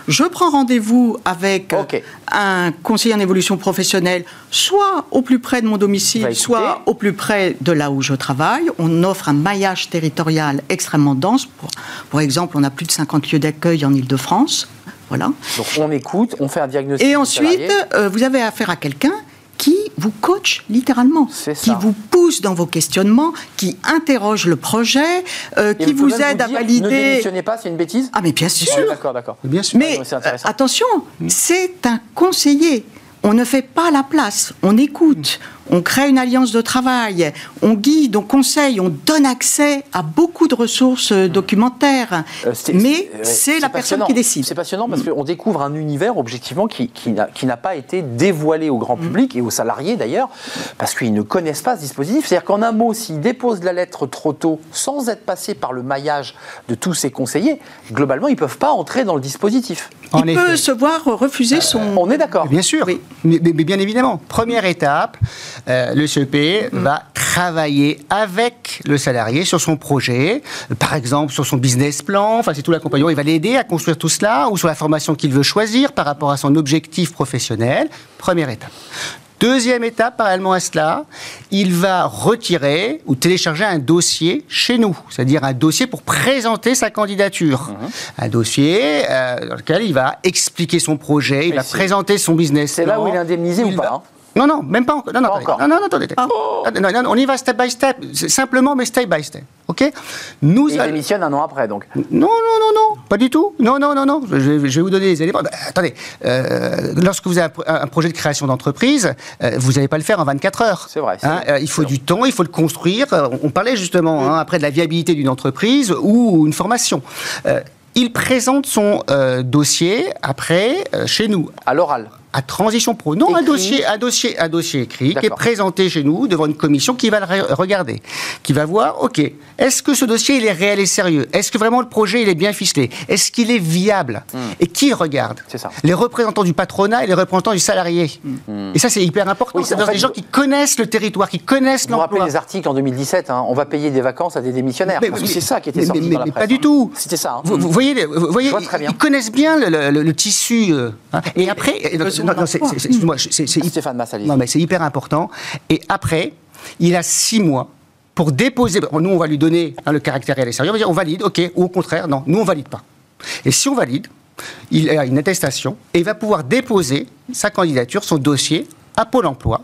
Je prends rendez-vous avec euh, un conseiller en évolution professionnelle, soit au plus près de mon domicile, soit au plus près de là où je travaille. On offre un maillage territorial extrêmement dense. Pour, pour exemple, on a plus de 50 lieux d'accueil en Ile-de-France. Voilà. Donc on écoute, on fait un diagnostic. Et ensuite, euh, vous avez affaire à quelqu'un qui vous coach littéralement, C'est qui vous pousse dans vos questionnements, qui interroge le projet, euh, qui vous aide à dire, Ne valider. démissionnez pas, c'est une bêtise Ah mais bien sûr. Ouais, D'accord, d'accord. bien sûr. Mais intéressant. euh, attention, c'est un conseiller. On ne fait pas la place, on écoute, on crée une alliance de travail, on guide, on conseille, on donne accès à beaucoup de ressources euh, documentaires. Euh, Mais c'est la personne qui décide. C'est passionnant parce qu'on découvre un univers objectivement qui, qui n'a- qui n'a pas été dévoilé au grand public et aux salariés d'ailleurs, parce qu'ils ne connaissent pas ce dispositif. C'est-à-dire qu'en un mot, s'ils déposent la lettre trop tôt, sans être passés par le maillage de tous ces conseillers, globalement, ils ne peuvent pas entrer dans le dispositif. En Il effet. peut se voir refuser son... On est d'accord. Bien sûr, Oui. mais, bien évidemment. Première étape, euh, le CEP va travailler avec le salarié sur son projet, euh, par exemple sur son business plan, enfin c'est tout l'accompagnement, il va l'aider à construire tout cela, ou sur la formation qu'il veut choisir par rapport à son objectif professionnel. Première étape. Deuxième étape, parallèlement à cela, il va retirer ou télécharger un dossier chez nous, c'est-à-dire un dossier pour présenter sa candidature. Mhm. Un dossier euh, dans lequel il va expliquer son projet, il va présenter son business. C'est là où il est indemnisé ou pas va- hein? Non, non, même pas encore. Non, non, Pas attendez. encore. non, non, non, attendez. Non, non, on y va step by step, simplement, mais step by step. OK? Nous il démissionne un an après, donc. non, non, non, non, pas du tout. Non, non, non, non. Je, vais- je vais vous donner les éléments. Bah, attendez, euh, lorsque vous avez un, pro- un projet de création d'entreprise, euh, vous n'allez pas le faire en 24 heures. C'est vrai, Hein, vrai. euh, il faut du temps, il faut le construire. On parlait justement hein, après de la viabilité d'une entreprise ou une formation. Euh, il présente son euh, dossier après euh, chez nous À l'oral. À Transition Pro. Non, un dossier, un dossier, un dossier écrit qui est présenté chez nous devant une commission qui va le re- regarder, qui va voir, ok, est-ce que ce dossier il est réel et sérieux? Est-ce que vraiment le projet il est bien ficelé? Est-ce qu'il est viable? Et qui regarde? Hmm. Ça. Les représentants du patronat et les représentants du salarié. Et ça c'est hyper important. Hmm. Oui, c'est- des gens qui connaissent le territoire, qui connaissent Vous vous rappelez l'emploi. les articles en 2017, hein, on va payer des vacances à des démissionnaires. Mais- parce que c'est ça qui était mais- sorti mais- dans la mais presse. pas du hein. tout. C'était ça. hein. Vous, vous voyez, vous voyez ils connaissent bien le, le- le tissu. euh. Et après, non, c'est- c'est- c'est- excuse-moi, c'est- c'est- c'est- Stéphane Massali. non, mais c'est hyper important. Et après, il a six mois pour déposer. Nous, on va lui donner hein, le caractère réel et sérieux. On va dire on valide, ok, ou au contraire, non, nous, on valide pas. Et si on valide, il a une attestation et il va pouvoir déposer sa candidature, son dossier à Pôle emploi.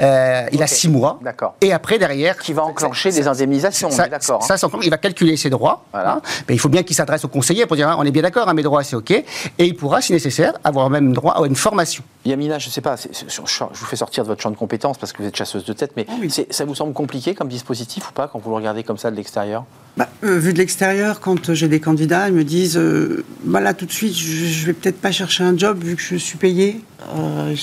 Euh, il a six mois. D'accord. Et après, derrière. Qui va enclencher ça- des indemnisations, on ça- est d'accord, hein. Ça, il va calculer ses droits. Voilà. hein. Mais il faut bien qu'il s'adresse au conseiller pour dire hein, on est bien d'accord, mes droits, c'est OK. Et il pourra, si nécessaire, avoir même droit à une formation. Yamina, je sais pas, c'est- c'est- je je vous fais sortir de votre champ de compétences parce que vous êtes chasseuse de tête, mais c'est- ça vous semble compliqué comme dispositif ou pas quand vous le regardez comme ça de l'extérieur? Bah, euh, vu de l'extérieur, quand euh, j'ai des candidats, ils me disent euh, bah là tout de suite, je, je vais peut-être pas chercher un job vu que je suis payé. Euh,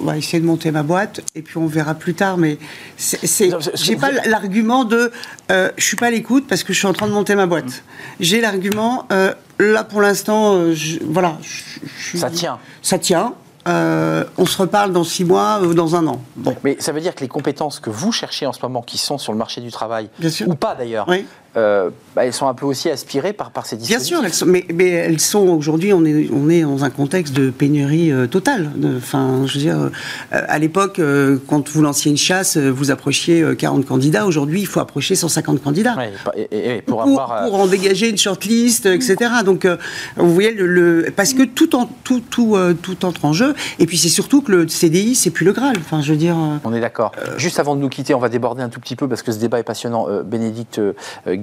bah, essayer de monter ma boîte et puis on verra plus tard. Mais c'est, c'est- Non, c'est- j'ai pas l'argument de euh, je suis pas à l'écoute parce que je suis en train de monter ma boîte. J'ai l'argument euh, là pour l'instant, euh, je- voilà, je- je Ça tient. Ça tient. Euh, on se reparle dans six mois ou dans un an. Bon. Mais ça veut dire que les compétences que vous cherchez en ce moment, qui sont sur le marché du travail, ou pas d'ailleurs, Oui. Euh, bah, elles sont un peu aussi aspirées par, par ces Bien dispositifs. sûr, elles sont, mais, mais elles sont aujourd'hui, on est, on est dans un contexte de pénurie euh, totale. Enfin, je veux dire, euh, à l'époque, quand vous lanciez une chasse, vous approchiez euh, 40 candidats. Aujourd'hui, il faut approcher 150 candidats. Ouais, et- et- et pour, Pour, avoir. pour en dégager une shortlist, etc. Donc, vous voyez, le, le- parce que tout, en, tout, tout, tout entre en jeu. Et puis, c'est surtout que le CDI, c'est plus le Graal. Enfin, je veux dire. On est d'accord. Juste avant de nous quitter, on va déborder un tout petit peu parce que ce débat est passionnant. Bénédicte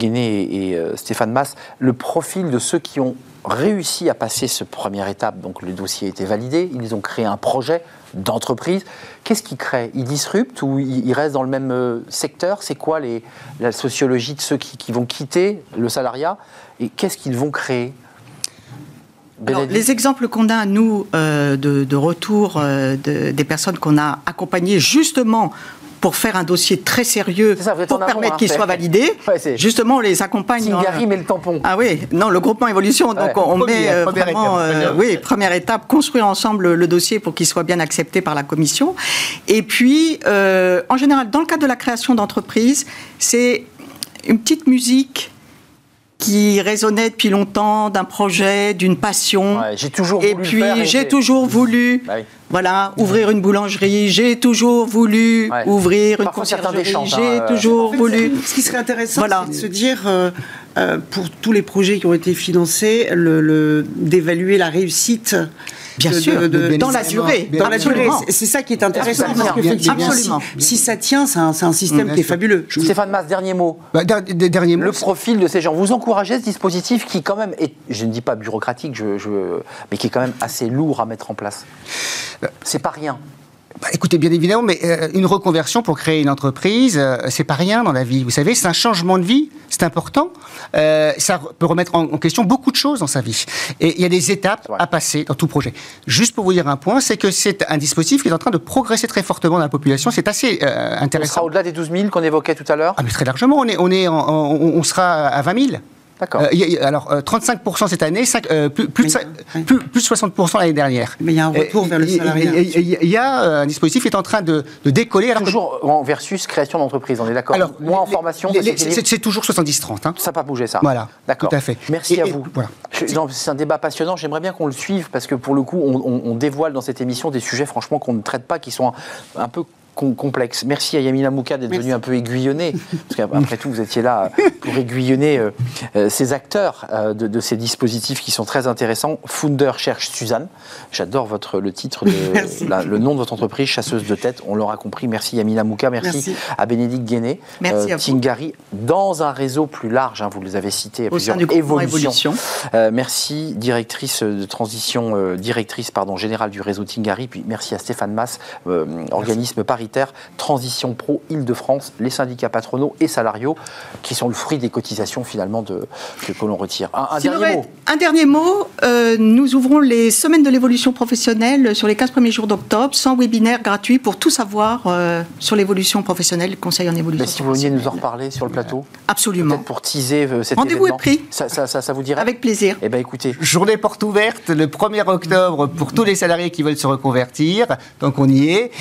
Guéné et, et, euh, Stéphane Mass, le profil de ceux qui ont réussi à passer cette première étape, donc le dossier a été validé, ils ont créé un projet d'entreprise. Qu'est-ce qu'ils créent? Ils disruptent ou ils restent dans le même euh, secteur? C'est quoi les, la sociologie de ceux qui, qui vont quitter le salariat? Et qu'est-ce qu'ils vont créer? Alors, les exemples qu'on a, nous, euh, de, de retour euh, de- des personnes qu'on a accompagnées justement pour faire un dossier très sérieux, ça, pour permettre hein, qu'il soit validé, Ouais, justement, on les accompagne. Singari met le tampon. Ah oui, non, le groupement évolution, donc Ouais. on, on Première- met euh, première vraiment, étape, euh, première oui, première étape, construire ensemble le, dossier pour qu'il soit bien accepté par la commission. Et puis, euh, en général, dans le cadre de la création d'entreprise, c'est une petite musique qui résonnait depuis longtemps d'un projet, d'une passion. Ouais, j'ai toujours Et voulu le puis, faire et j'ai toujours voulu, Bah oui. voilà, ouvrir une boulangerie. J'ai toujours voulu Ouais. ouvrir une Parfois, certains déchantent, J'ai hein, euh, toujours En fait, voulu. Ce qui serait intéressant, Voilà. c'est de se dire, euh, euh, pour tous les projets qui ont été financés, le- le- d'évaluer la réussite. Bien de- sûr, de- de- dans la durée, Dans la durée. C'est- ça qui est intéressant. Que parce Absolument. Si, si ça tient, c'est un, système Bien qui est sûr. fabuleux. Stéphane Mass, dernier mot. Bah, der- der- dernier mot. Le profil de ces gens, vous encouragez ce dispositif qui quand même est, je ne dis pas bureaucratique, je, je- mais qui est quand même assez lourd à mettre en place? C'est pas rien. Bah, écoutez, bien évidemment, mais euh, une reconversion pour créer une entreprise, euh, c'est pas rien dans la vie. Vous savez, c'est un changement de vie, c'est important. Euh, ça peut remettre en, en question beaucoup de choses dans sa vie. Et il y a des étapes à passer dans tout projet. Juste pour vous dire un point, c'est que c'est un dispositif qui est en train de progresser très fortement dans la population. C'est assez euh, On sera intéressant. au-delà des 12 000 qu'on évoquait tout à l'heure. Ah, mais très largement, on, est, on, est en- en- on, on sera à 20 000. D'accord. Euh, alors, 35% cette année, plus, plus, de, plus, plus, 60% l'année dernière. Mais il y a un retour vers le salariat. Il y a un dispositif qui est en train de, décoller. Alors toujours en versus création d'entreprise, on est d'accord Alors, moi en formation, c'est toujours 70-30. Hein. Ça n'a pas bougé, ça. Voilà. D'accord. Tout à fait. Merci à vous. Voilà. C'est un débat passionnant. J'aimerais bien qu'on le suive parce que pour le coup, on, dévoile dans cette émission des sujets, franchement, qu'on ne traite pas, qui sont un peu complexe. Merci à Yamina Mouka d'être venue un peu aiguillonner, parce qu'après tout, vous étiez là pour aiguillonner euh, euh, ces acteurs euh, de, ces dispositifs qui sont très intéressants. Founder cherche Suzanne. J'adore votre le titre, de, le nom de votre entreprise, chasseuse de tête. On l'aura compris. Merci Yamina Mouka. Merci, à Bénédicte Guéné. Merci Tingari, dans un réseau plus large, hein, vous les avez cités, Au plusieurs évolutions. merci, directrice de transition, directrice pardon, générale du réseau Tingari. Puis merci à Stéphane Mass, organisme Paris Transition Pro Île-de-France, les syndicats patronaux et salariaux, qui sont le fruit des cotisations finalement de, que, l'on retire. Un, dernier mot. Un dernier mot. Euh, nous ouvrons les semaines de l'évolution professionnelle sur les 15 premiers jours d'octobre, sans webinaire gratuit pour tout savoir euh, sur l'évolution professionnelle, conseil en évolution. Mais si vous veniez nous en reparler sur le plateau Absolument. Pour teaser euh, cet Rendez-vous est pris. Ça, ça, ça, vous dirait Avec plaisir. Eh bien écoutez. Journée porte ouverte le 1er octobre pour tous les salariés qui veulent se reconvertir. Donc on y est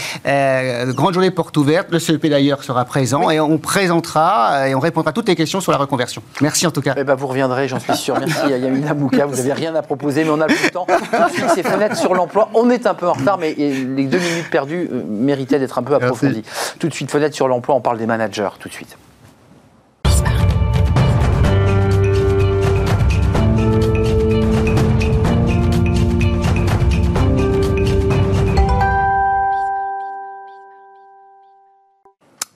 grande journée porte ouverte. Le CEP d'ailleurs sera présent et on présentera et on répondra à toutes les questions sur la reconversion. Merci en tout cas. Eh ben, vous reviendrez, j'en suis sûr. Merci à Yamina Mouka. Vous n'avez rien à proposer, mais on a le temps. ces fenêtres sur l'emploi. On est un peu en retard, mais les deux minutes perdues euh, méritaient d'être un peu approfondies. Tout de suite, fenêtre sur l'emploi, on parle des managers tout de suite.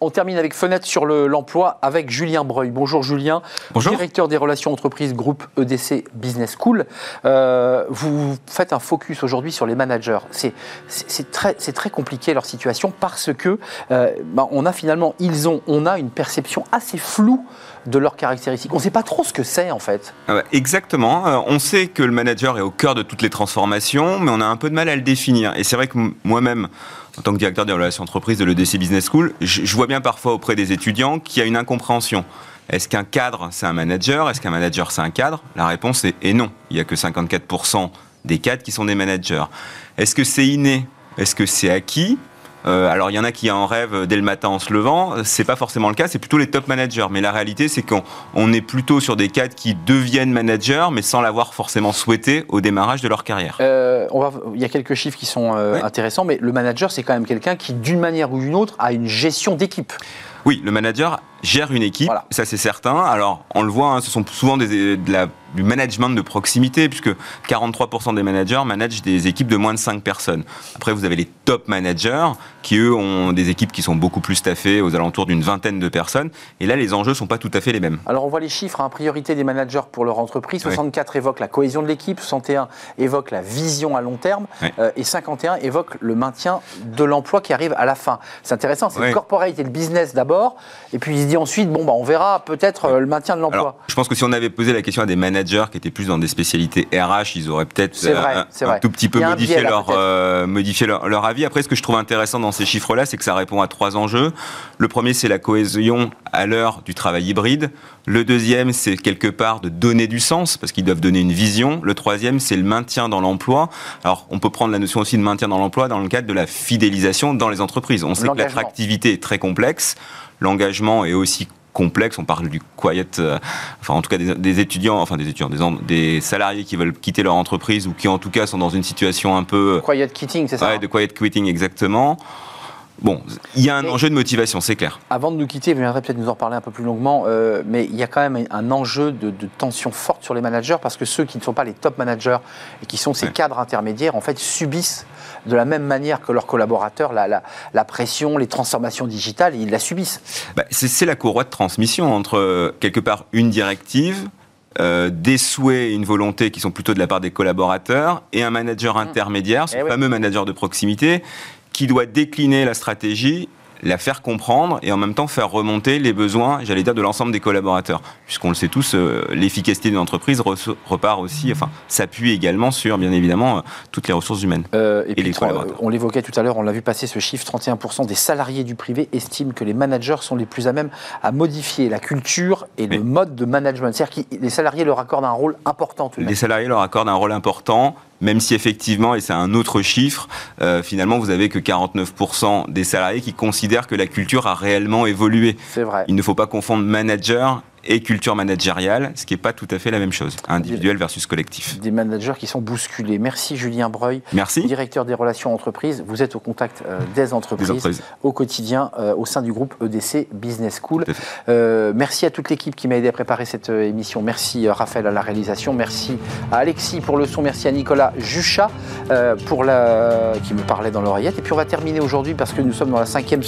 On termine avec fenêtre sur l'emploi avec Julien Breuil. Bonjour Julien, Bonjour. directeur des relations entreprises groupe EDC Business School. Euh, vous faites un focus aujourd'hui sur les managers. C'est très, très compliqué leur situation parce que euh, bah, on a finalement, ils ont, on a une perception assez floue de leurs caractéristiques. On ne sait pas trop ce que c'est en fait. Ah exactement. Euh, on sait que le manager est au cœur de toutes les transformations, mais on a un peu de mal à le définir. Et c'est vrai que moi-même, en tant que directeur des relations entreprises de l'EDC Business School, je, vois bien parfois auprès des étudiants qu'il y a une incompréhension. Est-ce qu'un cadre, c'est un manager? Est-ce qu'un manager, c'est un cadre? La réponse est, non. Il n'y a que 54% des cadres qui sont des managers. Est-ce que c'est inné? Est-ce que c'est acquis? Euh, alors il y en a qui en rêvent dès le matin en se levant. C'est pas forcément le cas. C'est plutôt les top managers. Mais la réalité, c'est qu'on est plutôt sur des cadres qui deviennent managers, mais sans l'avoir forcément souhaité au démarrage de leur carrière. Euh, on va, il y a quelques chiffres qui sont euh, intéressants, mais le manager, c'est quand même quelqu'un qui, d'une manière ou d'une autre, a une gestion d'équipe. Oui, le manager gère une équipe, ça c'est certain. Alors, on le voit, hein, ce sont souvent des, de la, du management de proximité, puisque 43% des managers managent des équipes de moins de 5 personnes. Après, vous avez les top managers, qui eux ont des équipes qui sont beaucoup plus staffées, aux alentours d'une vingtaine de personnes. Et là, les enjeux ne sont pas tout à fait les mêmes. Alors, on voit les chiffres, hein, priorité des managers pour leur entreprise. 64 évoquent la cohésion de l'équipe, 61 évoquent la vision à long terme, euh, et 51 évoquent le maintien de l'emploi qui arrive à la fin. C'est intéressant, c'est le corporate et le business d'abord, et puis il se dit ensuite, bon, bah, on verra peut-être euh, le maintien de l'emploi. Je pense que si on avait posé la question à des managers qui étaient plus dans des spécialités RH, ils auraient peut-être euh, un, tout petit peu modifié, leur, euh, leur, leur, avis. Après, ce que je trouve intéressant dans ces chiffres-là, c'est que ça répond à trois enjeux. Le premier, c'est la cohésion à l'heure du travail hybride. Le deuxième, c'est quelque part de donner du sens, parce qu'ils doivent donner une vision. Le troisième, c'est le maintien dans l'emploi. Alors, on peut prendre la notion aussi de maintien dans l'emploi dans le cadre de la fidélisation dans les entreprises. On sait que l'attractivité est très complexe l'engagement est aussi complexe. On parle du quiet, euh, enfin en tout cas des, étudiants, enfin des étudiants, des, des, salariés qui veulent quitter leur entreprise ou qui en tout cas sont dans une situation un peu... Quiet quitting, c'est ça Ouais, de quiet quitting, exactement. Bon, il y a un enjeu de motivation, c'est clair. Avant de nous quitter, vous viendrez peut-être nous en parler un peu plus longuement, euh, mais il y a quand même un enjeu de, tension forte sur les managers parce que ceux qui ne sont pas les top managers et qui sont ces cadres intermédiaires, en fait, subissent de la même manière que leurs collaborateurs la, la, pression, les transformations digitales, ils la subissent. Bah, c'est la courroie de transmission entre, euh, quelque part, une directive, euh, des souhaits et une volonté qui sont plutôt de la part des collaborateurs et un manager mmh. intermédiaire, ce eh fameux manager de proximité, qui doit décliner la stratégie la faire comprendre et en même temps faire remonter les besoins, j'allais dire, de l'ensemble des collaborateurs. Puisqu'on le sait tous, euh, l'efficacité d'une entreprise repart aussi, enfin, s'appuie également sur, bien évidemment, euh, toutes les ressources humaines euh, et, les collaborateurs. On l'évoquait tout à l'heure, on l'a vu passer ce chiffre, 31% des salariés du privé estiment que les managers sont les plus à même à modifier la culture et le mode de management. C'est-à-dire que les salariés leur accordent un rôle important. les salariés leur accordent un rôle important même si effectivement, et c'est un autre chiffre, euh, finalement, vous avez que 49% des salariés qui considèrent que la culture a réellement évolué. C'est vrai. Il ne faut pas confondre manager et culture managériale, ce qui n'est pas tout à fait la même chose, individuel versus collectif. Des managers qui sont bousculés. Merci Julien Breuil, Merci. directeur des relations entreprises. Vous êtes au contact euh, des, entreprises au quotidien euh, au sein du groupe EDC Business School. Euh, merci à toute l'équipe qui m'a aidé à préparer cette émission. Merci Raphaël à la réalisation. Merci à Alexis pour le son. Merci à Nicolas Juchat pour la... qui me parlait dans l'oreillette. Et puis on va terminer aujourd'hui parce que nous sommes dans la cinquième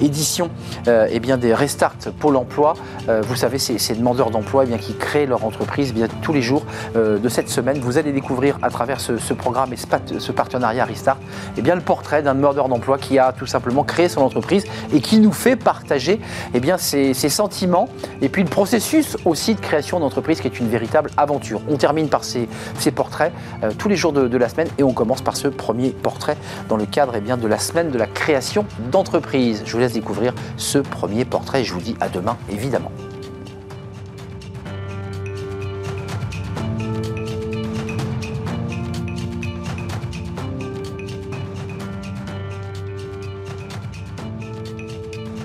édition eh bien, des Restart Pôle emploi. vous savez, c'est ces, demandeurs d'emploi eh qui créent leur entreprise eh bien, tous les jours euh, de cette semaine. Vous allez découvrir à travers ce, programme et ce, partenariat Restart eh bien, le portrait d'un demandeur d'emploi qui a tout simplement créé son entreprise et qui nous fait partager eh bien, ses, sentiments et puis le processus aussi de création d'entreprise qui est une véritable aventure. On termine par ces, portraits euh, tous les jours de, la semaine et on commence par ce premier portrait dans le cadre bien, de la semaine de la création d'entreprise. Je vous laisse découvrir ce premier portrait et je vous dis à demain évidemment.